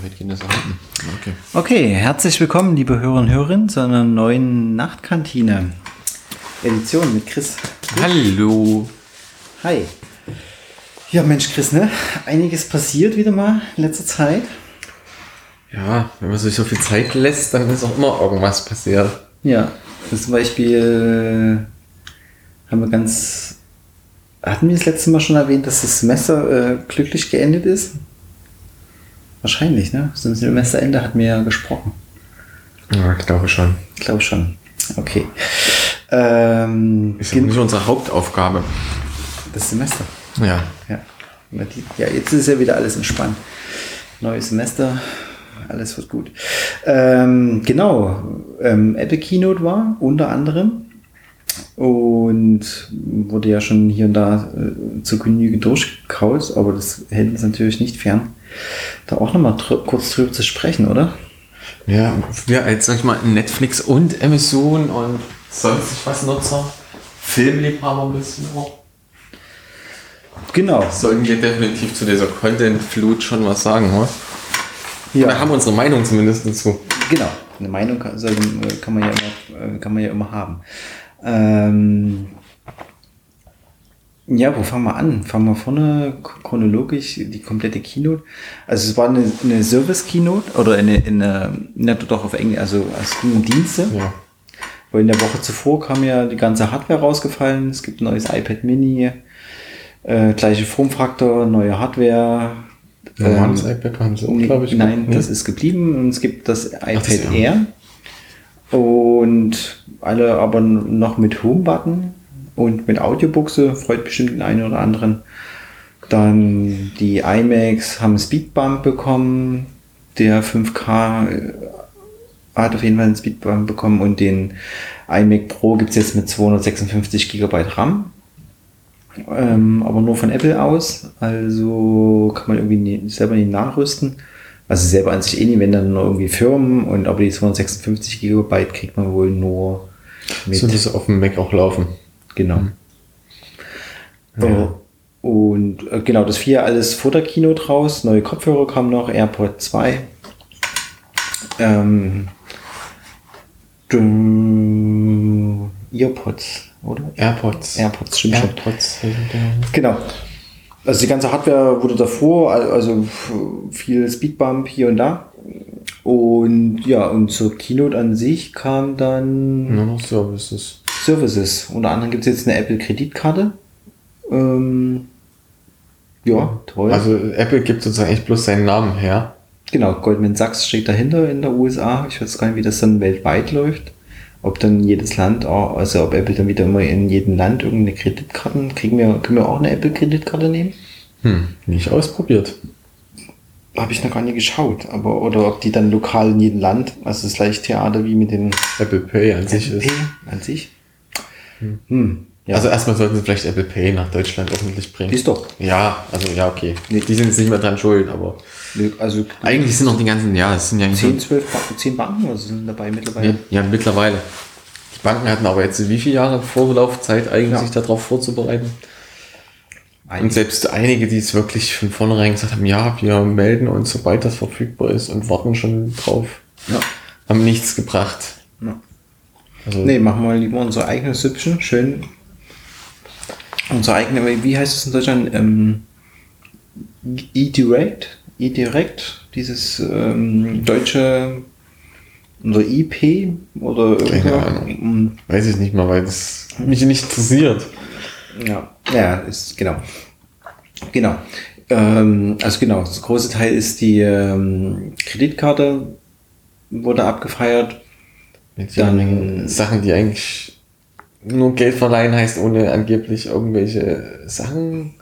damit das erhalten. Okay. Okay, herzlich willkommen, liebe Hörer und Hörerinnen, zu einer neuen Nachtkantine. Edition mit Chris. Hallo. Hi. Ja, Mensch, Chris, ne? Einiges passiert wieder mal in letzter Zeit. Ja, wenn man sich so viel Zeit lässt, dann ist auch immer irgendwas passiert. Ja, zum Beispiel äh, haben wir ganz. Hatten wir das letzte Mal schon erwähnt, dass das Semester äh, glücklich geendet ist? Wahrscheinlich, ne? Zum Semesterende hatten wir ja gesprochen. Ja, ich glaube schon. Ich glaube schon. Okay. Ähm, ist ja nicht unsere Hauptaufgabe. Das Semester. Ja. Ja. Ja, jetzt ist ja wieder alles entspannt. Neues Semester, alles wird gut. Ähm, genau, ähm, Apple Keynote war unter anderem und wurde ja schon hier und da äh, zu Genüge durchgekaut, aber das hält uns natürlich nicht fern, da auch nochmal dr kurz drüber zu sprechen, oder? Ja, wir als, sag ich mal, Netflix und Amazon und sonst was Nutzer, Filmliebhaber ein bisschen auch. Genau. Sollten wir definitiv zu dieser Content-Flut schon was sagen, oder? Ja. Wir haben unsere Meinung zumindest dazu. Genau, eine Meinung kann, kann, man, ja immer, kann man ja immer haben. Ähm, ja, wo fangen wir an? Fangen wir vorne chronologisch die komplette Keynote. Also es war eine, eine Service-Keynote oder eine, eine, eine doch auf Englisch, also es ging um Dienste. Ja. Weil in der Woche zuvor kam ja die ganze Hardware rausgefallen. Es gibt ein neues iPad Mini, äh, gleiche Formfaktor, neue Hardware. Normales ähm, iPad haben sie auch, glaube ich. Nein, das ist geblieben und es gibt das iPad Ach, das Air. Und alle aber noch mit Home-Button und mit Audiobuchse, freut bestimmt den einen oder anderen. Dann die iMacs haben Speedbump bekommen, der 5K äh, hat auf jeden Fall einen Speedbump bekommen und den iMac Pro gibt es jetzt mit 256 GB RAM. Ähm, aber nur von Apple aus, also kann man irgendwie nie, selber nicht nachrüsten. Also selber an sich eh nicht, wenn dann nur irgendwie Firmen und aber die 256 GB kriegt man wohl nur mit. So das auf dem Mac auch laufen. Genau. Mhm. Ja. Und äh, genau, das vier alles vor der Kino draus. Neue Kopfhörer kamen noch, AirPod 2. Ähm, Earpods, oder? AirPods. AirPods, stimmt AirPods. schon. Genau. Also die ganze Hardware wurde davor, also viel Speedbump hier und da. Und ja, und zur Keynote an sich kam dann. Nur noch Services. Services. Unter anderem gibt es jetzt eine Apple Kreditkarte. Ähm, ja, toll. Also Apple gibt sozusagen echt bloß seinen Namen her. Genau, Goldman Sachs steht dahinter in der USA. Ich weiß gar nicht, wie das dann weltweit läuft. Ob dann jedes Land, auch, also ob Apple dann wieder immer in jedem Land irgendeine Kreditkarten, kriegen wir, können wir auch eine Apple-Kreditkarte nehmen? Hm, nicht ausprobiert. Habe ich noch gar nicht geschaut, aber oder ob die dann lokal in jedem Land, also das gleiche Theater wie mit den Apple Pay an sich Apple ist. Pay an sich? Hm. Hm. Ja. Also erstmal sollten sie vielleicht Apple Pay nach Deutschland öffentlich bringen. Ist doch. Ja, also ja, okay. Nee. Die sind jetzt nicht mehr dran schuld, aber also eigentlich sind noch die ganzen, ja, es sind ja 10, 12, 10 Banken also sind dabei mittlerweile. Ja, ja, mittlerweile. Die Banken hatten aber jetzt wie viele Jahre Vorlaufzeit eigentlich, ja. sich darauf vorzubereiten? Einige. Und selbst einige, die es wirklich von vornherein gesagt haben, ja, wir melden uns, sobald das verfügbar ist und warten schon drauf, ja. haben nichts gebracht. Also, nee, machen wir lieber unser eigenes Süppchen, schön. Unser eigenes, wie heißt es in Deutschland? Ähm, E-Direct? E-Direct, dieses ähm, deutsche oder IP oder Ahnung. Weiß ich nicht mal, weil es mich nicht interessiert. Ja, ja, ist genau. Genau. Ähm, also genau, das große Teil ist die ähm, Kreditkarte wurde abgefeiert. Mit dann Sachen, die eigentlich nur Geld verleihen heißt, ohne angeblich irgendwelche Sachen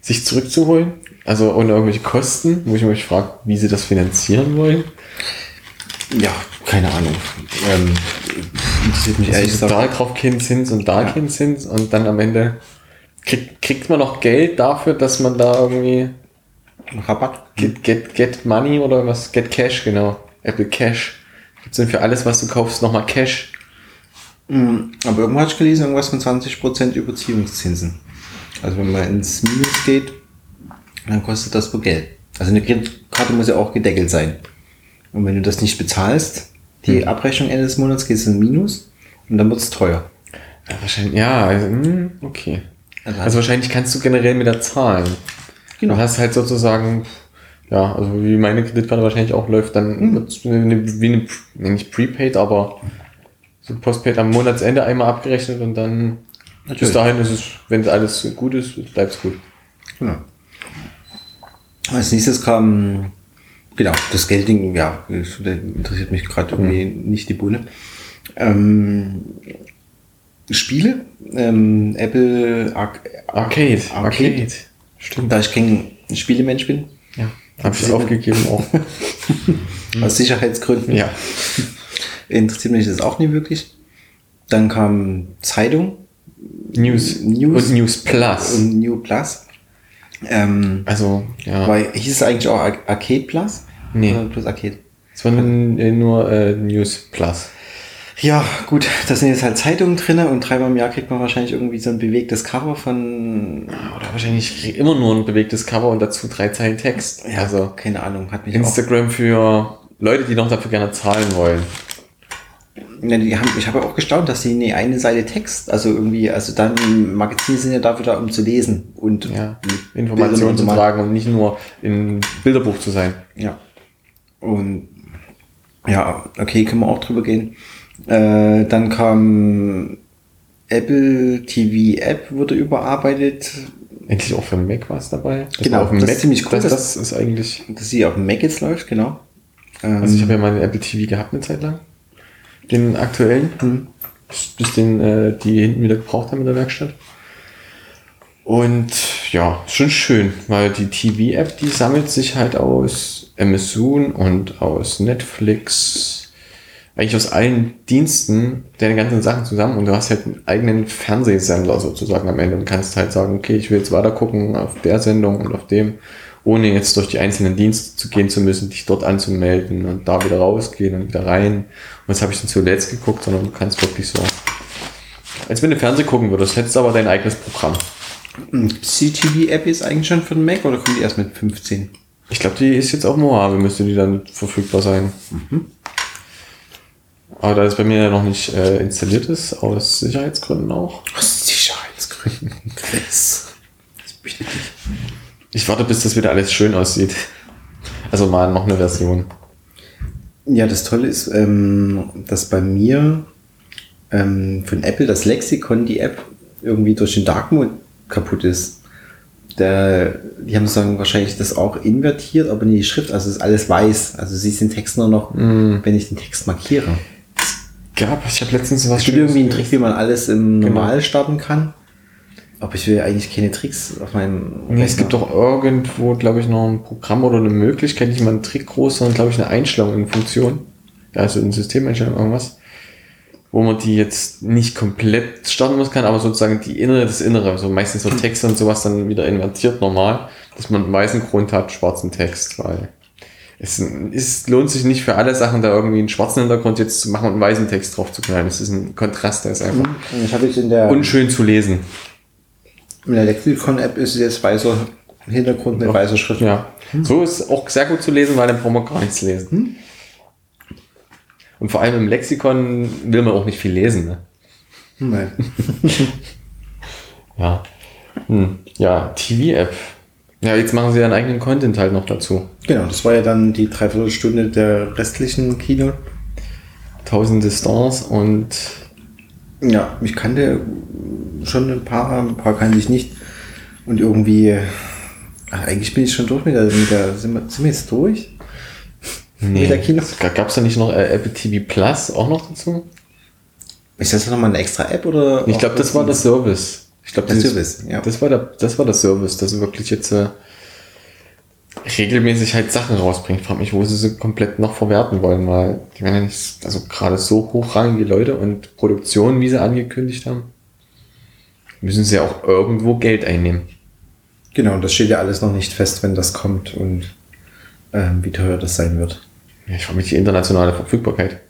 sich zurückzuholen. Also ohne irgendwelche Kosten, wo ich mich frage, wie sie das finanzieren wollen. Ja, keine Ahnung. Ähm, interessiert mich also ehrlich gesagt. Da drauf keinen Zins und da ja. keinen Zins und dann am Ende kriegt, kriegt man noch Geld dafür, dass man da irgendwie Rabatt. Get, get, get Money oder was? Get Cash, genau. Apple Cash. Gibt es denn für alles, was du kaufst, nochmal Cash? Mhm, aber irgendwo hatte ich gelesen, irgendwas von 20% Überziehungszinsen. Also wenn man ins Minus geht, dann kostet das wohl Geld. Also eine Kreditkarte Karte muss ja auch gedeckelt sein. Und wenn du das nicht bezahlst, die Hm. Abrechnung Ende des Monats geht es in Minus und dann wird es teuer. Ja, wahrscheinlich, ja, also, hm, okay. Also Also wahrscheinlich kannst du generell mit der zahlen. Genau. Du hast halt sozusagen, ja, also wie meine Kreditkarte wahrscheinlich auch läuft, dann wird's eine, wie eine, nee, nicht Prepaid, aber so Postpaid am Monatsende einmal abgerechnet und dann bis Natürlich. dahin ist es, wenn alles gut ist, bleibt es gut. Genau. Als nächstes kam, genau, das Geldding, ja, das interessiert mich gerade irgendwie nicht die Bohne. Ähm, Spiele, ähm, Apple Ar Arcade, Arcade. Arcade. Stimmt. da ich kein Spielemensch bin, Ja. Hab ich aufgegeben auch. aus Sicherheitsgründen, ja. interessiert mich das auch nie wirklich. Dann kam Zeitung News. News. Und News Plus. und New Plus. Ähm, also, ja. weil, hieß es eigentlich auch Ar Arcade Plus? Nee. Plus Arcade? Es war nur, äh, nur äh, News Plus. Ja, gut, da sind jetzt halt Zeitungen drin und dreimal im Jahr kriegt man wahrscheinlich irgendwie so ein bewegtes Cover von. Oder wahrscheinlich immer nur ein bewegtes Cover und dazu drei Zeilen Text. Ja, also keine Ahnung, hat mich auch. Instagram für Leute, die noch dafür gerne zahlen wollen. Ja, die haben, ich habe auch gestaunt, dass sie nee, eine Seite Text, also irgendwie, also dann Magazine sind ja dafür da, um zu lesen und Ja, Informationen zu tragen und nicht nur im Bilderbuch zu sein. Ja. Und ja, okay, können wir auch drüber gehen. Äh, dann kam Apple TV App wurde überarbeitet, Endlich auch für Mac was dabei. Das Genau, war auf dem das Mac, ist ziemlich cool, Das, das- ist eigentlich. dass sie auf dem Mac jetzt läuft, genau. Ähm, Also ich habe ja mal einen Apple TV gehabt eine Zeit lang. Den aktuellen. Mhm. Bis, den die, die hinten wieder gebraucht haben in der Werkstatt. Und ja, schon schön, weil die TV-App, die sammelt sich halt aus Amazon und aus Netflix, eigentlich aus allen Diensten deine ganzen Sachen zusammen und du hast halt einen eigenen Fernsehsender sozusagen am Ende und kannst halt sagen, okay, ich will jetzt weiter gucken auf der Sendung und auf dem, ohne jetzt durch die einzelnen Dienste zu gehen zu müssen, dich dort anzumelden und da wieder rausgehen und wieder rein. Und das habe ich dann zuletzt geguckt, sondern du kannst wirklich so, als wenn du Fernsehen gucken würdest, hättest du aber dein eigenes Programm. CTV App ist eigentlich schon für den Mac oder kommt die erst mit 15? Ich glaube, die ist jetzt auf Mojave, müsste die dann verfügbar sein. Aber da es bei mir ja noch nicht äh, installiert ist, aus Sicherheitsgründen auch. Aus Sicherheitsgründen, Chris. Ich warte, bis das wieder alles schön aussieht. Also mal noch eine Version. Ja, das Tolle ist, ähm, dass bei mir ähm, von Apple das Lexikon, die App, irgendwie durch den Dark Mode kaputt ist. Der, die haben sozusagen wahrscheinlich das auch invertiert, aber nicht die Schrift, also ist alles weiß. Also siehst den Text nur noch, wenn ich den Text markiere. Gab, ich habe letztens was Es gibt irgendwie einen Trick, wie man alles im Genau. Normal starten kann. Aber ich will eigentlich keine Tricks auf meinem. Nee, es gibt doch irgendwo, glaube ich, noch ein Programm oder eine Möglichkeit, nicht mal einen Trick groß, sondern, glaube ich, eine Einstellung in Funktion. Also eine Systemeinstellung, irgendwas. Wo man die jetzt nicht komplett starten muss kann, aber sozusagen die Innere, das Innere, also meistens so Texte und sowas dann wieder invertiert normal, dass man einen weißen Grund hat, schwarzen Text, weil es ist, lohnt sich nicht für alle Sachen, da irgendwie einen schwarzen Hintergrund jetzt zu machen und einen weißen Text drauf zu knallen. Das ist ein Kontrast, der ist einfach in der, unschön zu lesen. in der Lexikon-App ist jetzt weißer Hintergrund mit weißer Schrift. Ja. So ist auch sehr gut zu lesen, weil dann braucht man gar nichts lesen. Und vor allem im Lexikon will man auch nicht viel lesen. Ne? Nein. Ja. Hm. Ja, TV-App. Ja, jetzt machen sie ihren eigenen Content halt noch dazu. Genau, das war ja dann die Dreiviertelstunde der restlichen Kino. Tausende Stars und Ja, ich kannte schon ein paar, ein paar kannte ich nicht. Und irgendwie, ach, eigentlich bin ich schon durch mit der, mit der sind, wir, sind wir jetzt durch? Mit der Kino? Gab es da nicht noch äh, Apple TV Plus auch noch dazu? Ist das nochmal eine extra App oder? Ich glaube, das war der Service. Ich glaube, Der dieses- Service, ja. Das war der, das war der Service, dass sie wirklich jetzt äh, regelmäßig halt Sachen rausbringt. Ich frage mich, wo sie sie komplett noch verwerten wollen, weil die werden ja nicht, also gerade so hochrangige Leute und Produktionen, wie sie angekündigt haben, müssen sie ja auch irgendwo Geld einnehmen. Genau, das steht ja alles noch nicht fest, wenn das kommt und ähm, wie teuer das sein wird. Ja, ich frage mich die internationale Verfügbarkeit.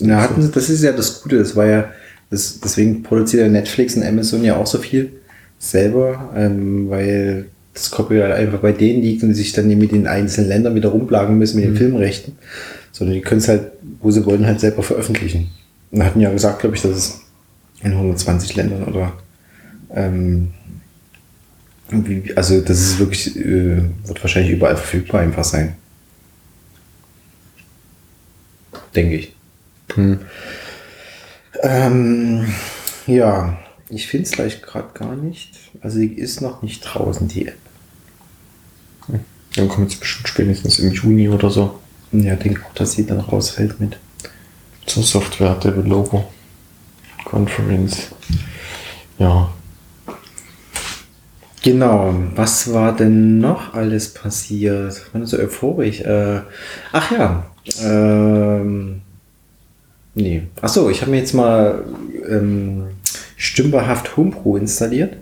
Na, hatten sie, das ist ja das Gute, das war ja, das, deswegen produziert ja Netflix und Amazon ja auch so viel selber, ähm, weil das Copyright einfach bei denen liegt und sich dann mit den einzelnen Ländern wieder rumplagen müssen mit den Filmrechten, sondern die können es halt, wo sie wollen, halt selber veröffentlichen. Und hatten ja gesagt, glaube ich, dass es in 120 Ländern oder ähm, wie, also das ist wirklich, äh, wird wahrscheinlich überall verfügbar einfach sein. Denke ich. Hm. Ähm, ja, ich finde es gleich gerade gar nicht. Also die ist noch nicht draußen, die App. Dann kommt es bestimmt spätestens im Juni oder so Ja, denke auch, dass sie dann rausfällt mit. zur Software Developer Conference. Ja, Genau, was war denn noch alles passiert? Ich bin so euphorisch. Äh, ach ja, ähm, nee. Ach so, ich habe mir jetzt mal ähm, stümperhaft Homebrew installiert.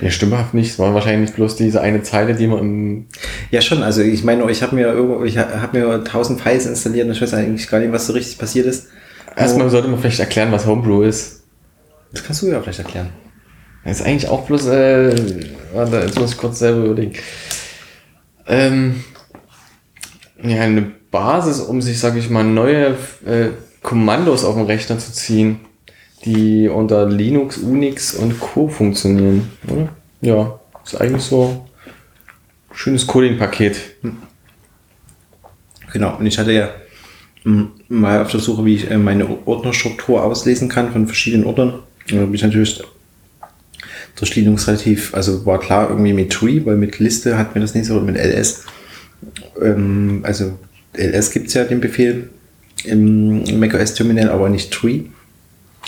ja stimmhaft nicht. Es war wahrscheinlich bloß diese eine Zeile, die man im Ja schon, also ich meine, ich habe mir irgendwo, ich habe mir tausend Files installiert und ich weiß eigentlich gar nicht, was so richtig passiert ist. Erstmal sollte man vielleicht erklären, was Homebrew ist. Das kannst du ja vielleicht erklären. Das ist eigentlich auch bloß, äh, warte, jetzt muss ich kurz selber überlegen. Ähm, ja, eine Basis, um sich, sag ich mal, neue äh, Kommandos auf dem Rechner zu ziehen, die unter Linux, Unix und Co. funktionieren. Oder? Ja, ist eigentlich so ein schönes Coding-Paket. Genau, und ich hatte ja mm, mal auf der Suche, wie ich äh, meine Ordnerstruktur auslesen kann von verschiedenen Ordnern. Da bin ich natürlich durch Linux relativ, also war klar irgendwie mit Tree, weil mit Liste hat mir das nicht so, mit LS. Ähm, also LS gibt es ja den Befehl im macOS Terminal, aber nicht Tree.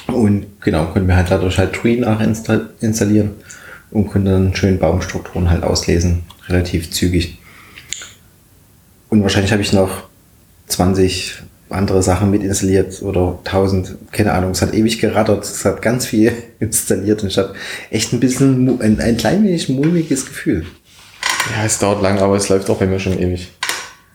Und genau, können wir halt dadurch halt Tree nachinstallieren und können dann schön Baumstrukturen halt auslesen, relativ zügig. Und wahrscheinlich habe ich noch 20 andere Sachen mit installiert oder 1000, keine Ahnung. Es hat ewig gerattert, es hat ganz viel installiert und ich hatte echt ein bisschen, ein, ein klein wenig mulmiges Gefühl. Ja, es dauert lang, aber es läuft auch immer schon ewig.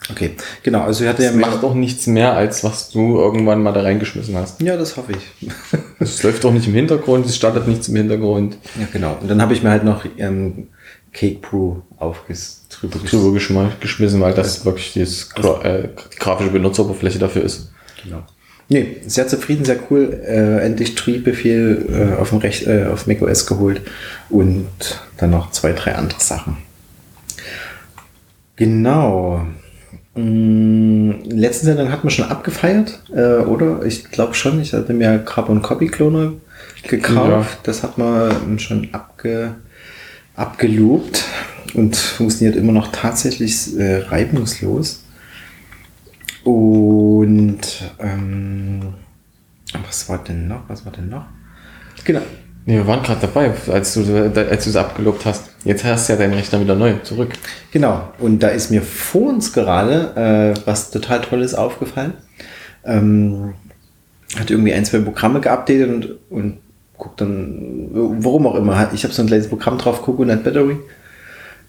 Okay, genau, also ich hatte ja Es macht auch nichts mehr, als was du irgendwann mal da reingeschmissen hast. Ja, das hoffe ich. Es läuft auch nicht im Hintergrund, es startet nichts im Hintergrund. ja, genau. Und dann habe ich mir halt noch ähm, Cake Brew aufges drüber geschmissen, weil das wirklich dieses, gra äh, die grafische Benutzeroberfläche dafür ist. Genau. Nee, sehr zufrieden, sehr cool. Äh, endlich Tree-Befehl äh, auf, dem Rech äh, auf macOS geholt und dann noch zwei, drei andere Sachen. Genau. Mm, letzte Sendung hat man schon abgefeiert, äh, oder? Ich glaube schon. Ich hatte mir Carbon Copy Cloner gekauft. Ja. Das hat man schon abge, abgelobt und funktioniert immer noch tatsächlich äh, reibungslos. Und ähm, was war denn noch? Was war denn noch? Genau. Nee, wir waren gerade dabei, als du, als du es abgelobt hast. Jetzt hast du ja deinen Rechner wieder neu zurück. Genau. Und da ist mir vor uns gerade äh, was total Tolles aufgefallen. Ähm, hat irgendwie ein, zwei Programme geupdatet und, und guckt dann, warum auch immer. Ich habe so ein kleines Programm drauf, Coconut Battery.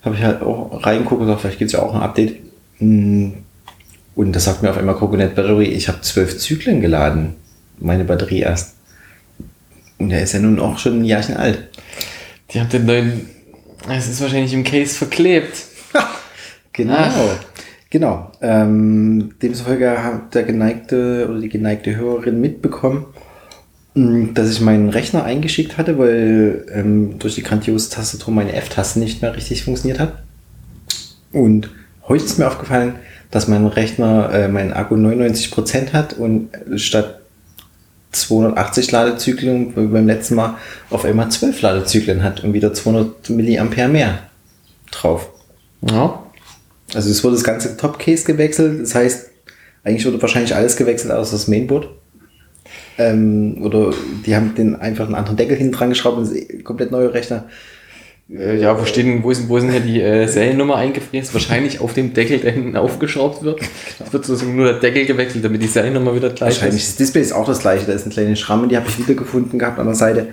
Habe ich halt auch reingeguckt und vielleicht gibt es ja auch ein Update. Mm, Und das sagt mir auf einmal Coconut Battery, ich habe zwölf Zyklen geladen. Meine Batterie erst. Und der ist ja nun auch schon ein Jahrchen alt. Die haben den neuen. Es ist wahrscheinlich im Case verklebt. Genau. Ach. Genau. Ähm, demzufolge hat der geneigte oder die geneigte Hörerin mitbekommen, mh, dass ich meinen Rechner eingeschickt hatte, weil ähm, durch die grandiose Tastatur meine F-Taste nicht mehr richtig funktioniert hat. Und heute ist mir aufgefallen, dass mein Rechner, äh, mein Akku 99% hat und statt 280 Ladezyklen wie beim letzten Mal auf einmal 12 Ladezyklen hat und wieder 200 Milliampere mehr drauf. Ja. Also es wurde das ganze Top-Case gewechselt. Das heißt, eigentlich wurde wahrscheinlich alles gewechselt außer das Mainboard. Ähm, oder die haben den einfach einen anderen Deckel hinten dran geschraubt und komplett neue Rechner. Äh, ja, wo, stehen, wo, ist, wo sind hier die äh, Seriennummer eingefräst? Wahrscheinlich auf dem Deckel, der hinten aufgeschraubt wird. Es wird sozusagen nur der Deckel gewechselt, damit die Seriennummer wieder gleich Wahrscheinlich ist. das Display ist auch das gleiche. Da ist eine kleine Schramme, die habe ich wiedergefunden gehabt an der Seite.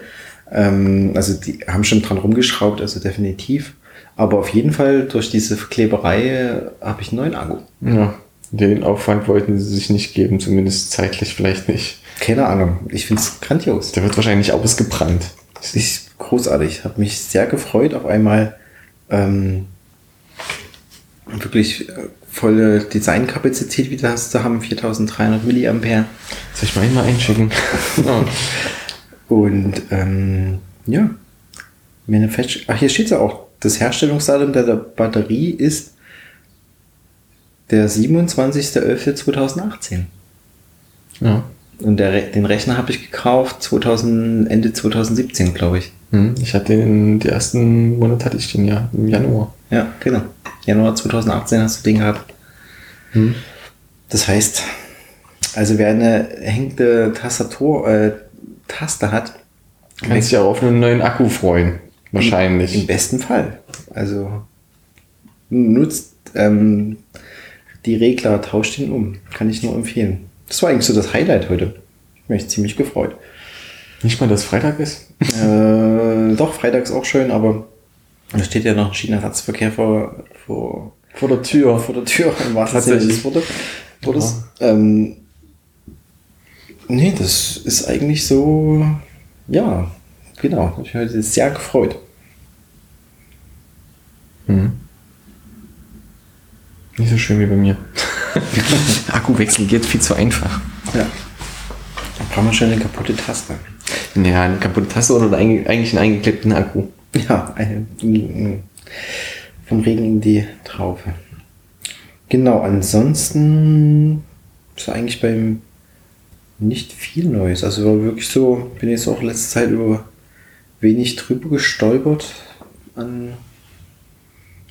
Ähm, also die haben schon dran rumgeschraubt, also definitiv. Aber auf jeden Fall durch diese Kleberei äh, habe ich einen neuen Akku. Ja, den Aufwand wollten sie sich nicht geben, zumindest zeitlich vielleicht nicht. Keine Ahnung. Ich finde es grandios. Der wird wahrscheinlich ausgebrannt. Ist großartig. Hat mich sehr gefreut, auf einmal Ähm, wirklich äh, volle Designkapazität wieder zu haben, 4300 Milliampere. Soll ich mal mal einschicken? Und ähm, ja, Manufacture. Ach, hier steht ja auch, das Herstellungsdatum der, der Batterie ist der 27.11.2018. ja. Und der, den Rechner habe ich gekauft 2000, Ende 2017, glaube ich. Hm, Ich hatte den, die ersten Monate hatte ich den ja im Januar. Ja, genau. Januar 2018 hast du den gehabt. Hm. Das heißt, also wer eine hängende Tastatur, äh, Taste hat, Kannst dich auch auf einen neuen Akku freuen. Im Wahrscheinlich. besten Fall. Also nutzt ähm, die Regler, tauscht ihn um. Kann ich nur empfehlen. Das war eigentlich so das Highlight heute. Ich bin echt ziemlich gefreut. Nicht mal, dass Freitag ist. Äh, doch, Freitag ist auch schön, aber da steht ja noch ein Schienenersatzverkehr vor, vor, Vor der Tür. vor der Tür, im wahrsten Sinne des Wortes. Ähm, nee, das ist eigentlich so, ja, genau. Ich bin heute sehr gefreut. Hm. Nicht so schön wie bei mir. Akkuwechsel geht viel zu einfach. Ja. Da braucht man schon eine kaputte Taste. Ja, eine kaputte Tasse oder eigentlich einen eingeklebten Akku. Ja, eine, vom Regen in die Traufe. Genau, ansonsten ist eigentlich beim nicht viel Neues. Also war wirklich so, bin jetzt auch letzte Zeit über wenig drüber gestolpert an.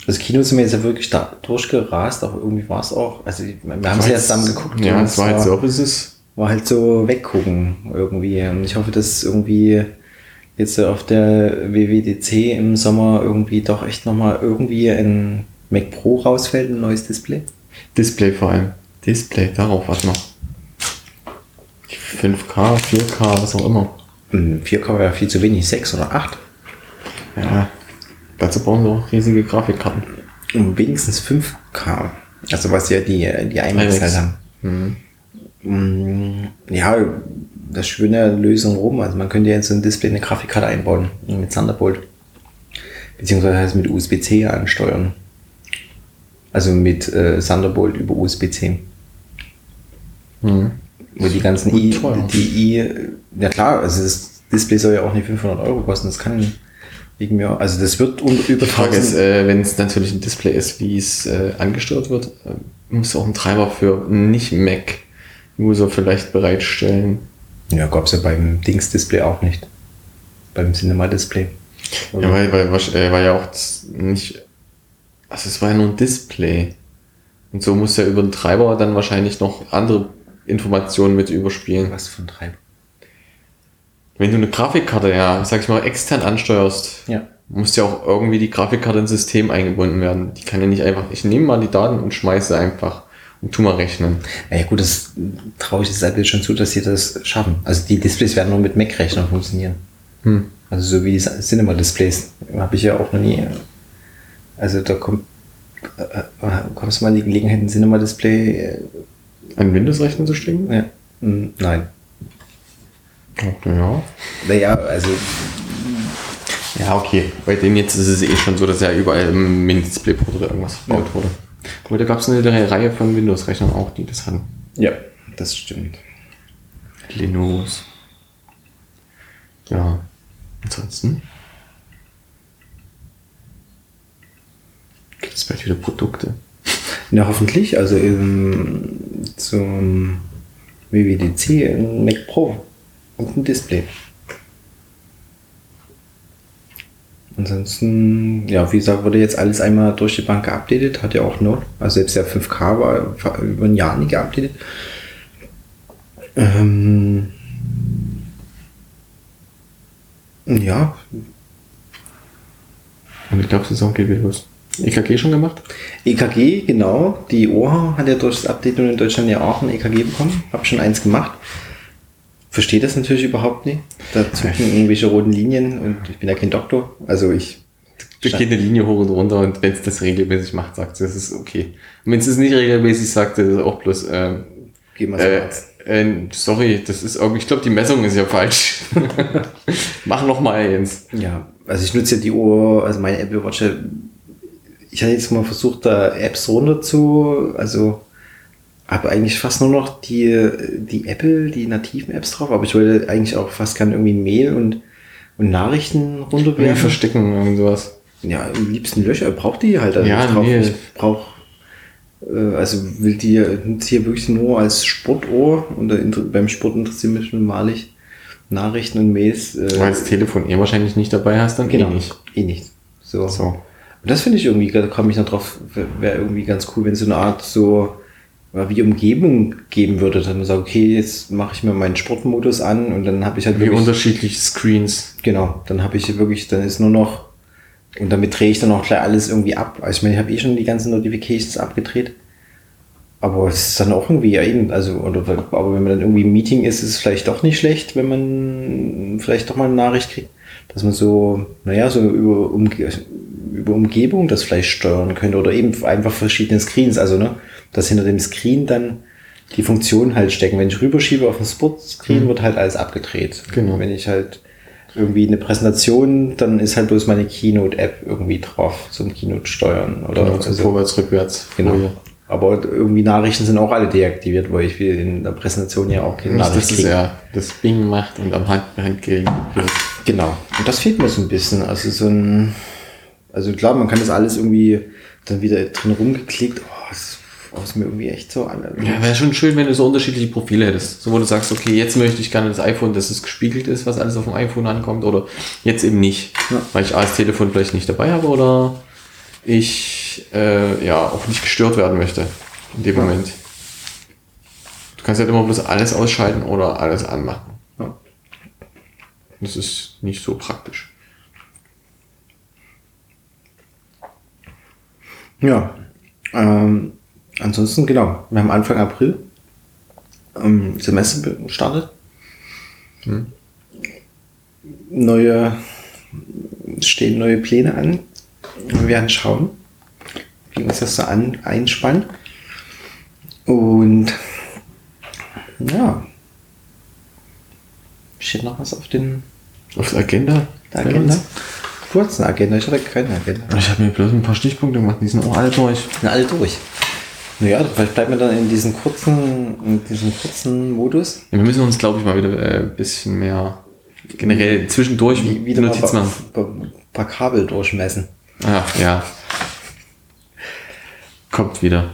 Das Kino sind wir jetzt ja wirklich da durchgerast, aber irgendwie war es auch. Also wir haben es ja zusammen geguckt. Ja, es war halt so, ist es. war halt so weggucken irgendwie. Und ich hoffe, dass irgendwie jetzt auf der WWDC im Sommer irgendwie doch echt nochmal irgendwie ein Mac Pro rausfällt, ein neues Display. Display vor allem. Display, darauf warte noch. 5K, 4K, was auch immer. Hm, 4K war ja viel zu wenig, 6 oder 8. Ja. Dazu brauchen wir auch riesige Grafikkarten. Und wenigstens 5K. Also was ja die, die iMacs. halt haben. Mhm. Mm, Ja, das schöne Lösung rum. Also man könnte ja in so ein Display eine Grafikkarte einbauen mit Thunderbolt. Beziehungsweise mit USB-C ansteuern. Also mit äh, Thunderbolt über USB-C. Mhm. Wo die ganzen I, teuer. die I, ja klar, also das Display soll ja auch nicht 500 Euro kosten. Das kann wegen mir, also das wird un- über Die Frage ist, 1000 äh, wenn es natürlich ein Display ist, wie es äh, angesteuert wird, äh, muss auch ein Treiber für nicht Mac-User vielleicht bereitstellen. Ja, gab es ja beim Dings-Display auch nicht. Beim Cinema-Display. Ja, weil, weil, wasch- äh, war ja auch nicht. Also es war ja nur ein Display. Und so muss ja über den Treiber dann wahrscheinlich noch andere Informationen mit überspielen. Was für ein Treiber. Wenn du eine Grafikkarte, ja, sag ich mal, extern ansteuerst, Ja. muss ja auch irgendwie die Grafikkarte ins System eingebunden werden. Die kann ja nicht einfach, ich nehme mal die Daten und schmeiße einfach und tu mal rechnen. Ja gut, das traue ich das Apple schon zu, dass sie das schaffen. Also die Displays werden nur mit Mac-Rechnern funktionieren. Hm. Also so wie die Cinema-Displays. Habe ich ja auch noch nie. Also da kommt, äh, äh, kommst du mal in die Gelegenheit, ein Cinema-Display? Äh, An Windows-Rechner zu stecken? ja. Hm, Nein. Ja. Naja, also Ja, okay. Bei dem jetzt ist es eh schon so, dass ja überall im Mini-Display-Port oder irgendwas verbaut wurde. Aber da gab es eine Reihe von Windows-Rechnern auch, die das hatten. ja, das stimmt. Linux. Ja. Ansonsten. Gibt es bald wieder Produkte? Ja, hoffentlich. Also ähm, zum WWDC Mac Pro und ein Display. Ansonsten, ja, wie gesagt, wurde jetzt alles einmal durch die Bank geupdatet, hat ja auch noch, also selbst der 5K war, über ein Jahr nicht geupdatet. Ähm, ja, Und ich glaube, Saison geht wieder los. EKG schon gemacht? EKG, genau. Die OHA hat ja durch das Update in Deutschland ja auch ein EKG bekommen. Hab schon eins gemacht. Verstehe das natürlich überhaupt nicht. Da zucken irgendwelche roten Linien und ich bin ja kein Doktor. Also ich. Da geht eine Linie hoch und runter und wenn es das regelmäßig macht, sagt sie, das ist okay. Und wenn es es nicht regelmäßig sagt, das ist auch bloß, ähm, Geh mal zum äh, Arzt. äh, sorry, das ist irgendwie, ich glaube, die Messung ist ja falsch. Mach noch mal eins. Ja, also ich nutze ja die Uhr, also meine Apple Watch ich hatte jetzt mal versucht, da Apps runter zu, also habe eigentlich fast nur noch die, die Apple, die nativen Apps drauf, aber ich wollte eigentlich auch fast gerne irgendwie Mail und, und Nachrichten runterwerfen. verstecken irgend sowas. Ja, am liebsten Löcher, braucht die halt also Ja, drauf. nee. Ich brauche, äh, also will die nutze hier wirklich nur als Sportohr und beim Sport interessiert mich malig Nachrichten und Mails. Äh, Weil das Telefon eh wahrscheinlich nicht dabei hast, dann genau, eh nicht. Eh nicht. So. So. Und das finde ich irgendwie, da komme ich noch drauf, wäre irgendwie ganz cool, wenn so eine Art so ja, wie Umgebung geben würde. Dann man sagt, okay, jetzt mache ich mir meinen Sportmodus an und dann habe ich halt Wie wirklich, unterschiedliche Screens. genau, dann habe ich wirklich, dann ist nur noch, und damit drehe ich dann auch gleich alles irgendwie ab. Also ich meine, ich habe eh schon die ganzen Notifications abgedreht. Aber es ist dann auch irgendwie ja eben, also, oder, aber wenn man dann irgendwie im Meeting ist, ist es vielleicht doch nicht schlecht, wenn man vielleicht doch mal eine Nachricht kriegt, dass man so, naja, so über, Umge über Umgebung das vielleicht steuern könnte oder eben einfach verschiedene Screens, also, ne, dass hinter dem Screen dann die Funktionen halt stecken. Wenn ich rüberschiebe auf den Sportscreen, wird halt alles abgedreht. Genau. Wenn ich halt irgendwie eine Präsentation, dann ist halt bloß meine Keynote-App irgendwie drauf zum Keynote steuern oder Genau, zum also- Vorwärts, Rückwärts. Genau. Folie. Aber irgendwie Nachrichten sind auch alle deaktiviert, weil ich will in der Präsentation ja auch keine Nicht, Nachricht dass es kriegen. ja das Bing macht und am Hand, Handgerät wird. Genau. Und das fehlt mir so ein bisschen. Also so ein, also klar, man kann das alles irgendwie dann wieder drin rumgeklickt. Oh, das ist mir irgendwie echt so alle. Ja, wäre schon schön, wenn du so unterschiedliche Profile hättest. So, wo du sagst, okay, jetzt möchte ich gerne das iPhone, dass es gespiegelt ist, was alles auf dem iPhone ankommt, oder jetzt eben nicht. Ja. Weil ich A, das Telefon vielleicht nicht dabei habe oder ich äh, ja auch nicht gestört werden möchte in dem Ja. Moment. Du kannst halt immer bloß alles ausschalten oder alles anmachen. Ja. Das ist nicht so praktisch. Ja. Ähm, ansonsten, genau. Wir haben Anfang April ähm, Semester gestartet. Neue, es stehen neue Pläne an. Wir werden schauen, wie uns das so an, einspannt. Und ja, steht noch was auf den, Auf der Agenda? der Agenda? Kurz eine Agenda, ich hatte keine Agenda. Ich habe mir bloß ein paar Stichpunkte gemacht, die sind auch alle durch. Sind alle durch. Naja, vielleicht bleibt man dann in diesem kurzen, in diesem kurzen Modus. Ja, wir müssen uns, glaube ich, mal wieder äh, ein bisschen mehr generell zwischendurch Wie, wieder mal Notizen ein machen. paar, Kabel durchmessen. Ah, ja. Kommt wieder.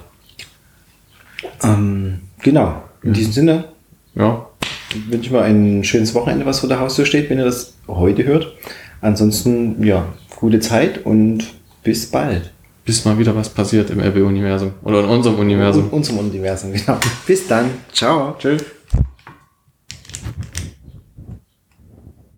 Ähm, genau. In diesem Sinne Ja. wünsche ich mal ein schönes Wochenende, was vor der Haustür steht, wenn ihr das heute hört. Ansonsten, ja, gute Zeit und bis bald. Bis mal wieder was passiert im RB-Universum. Oder in unserem Universum. In unserem Universum, genau. Bis dann. Ciao. Tschüss.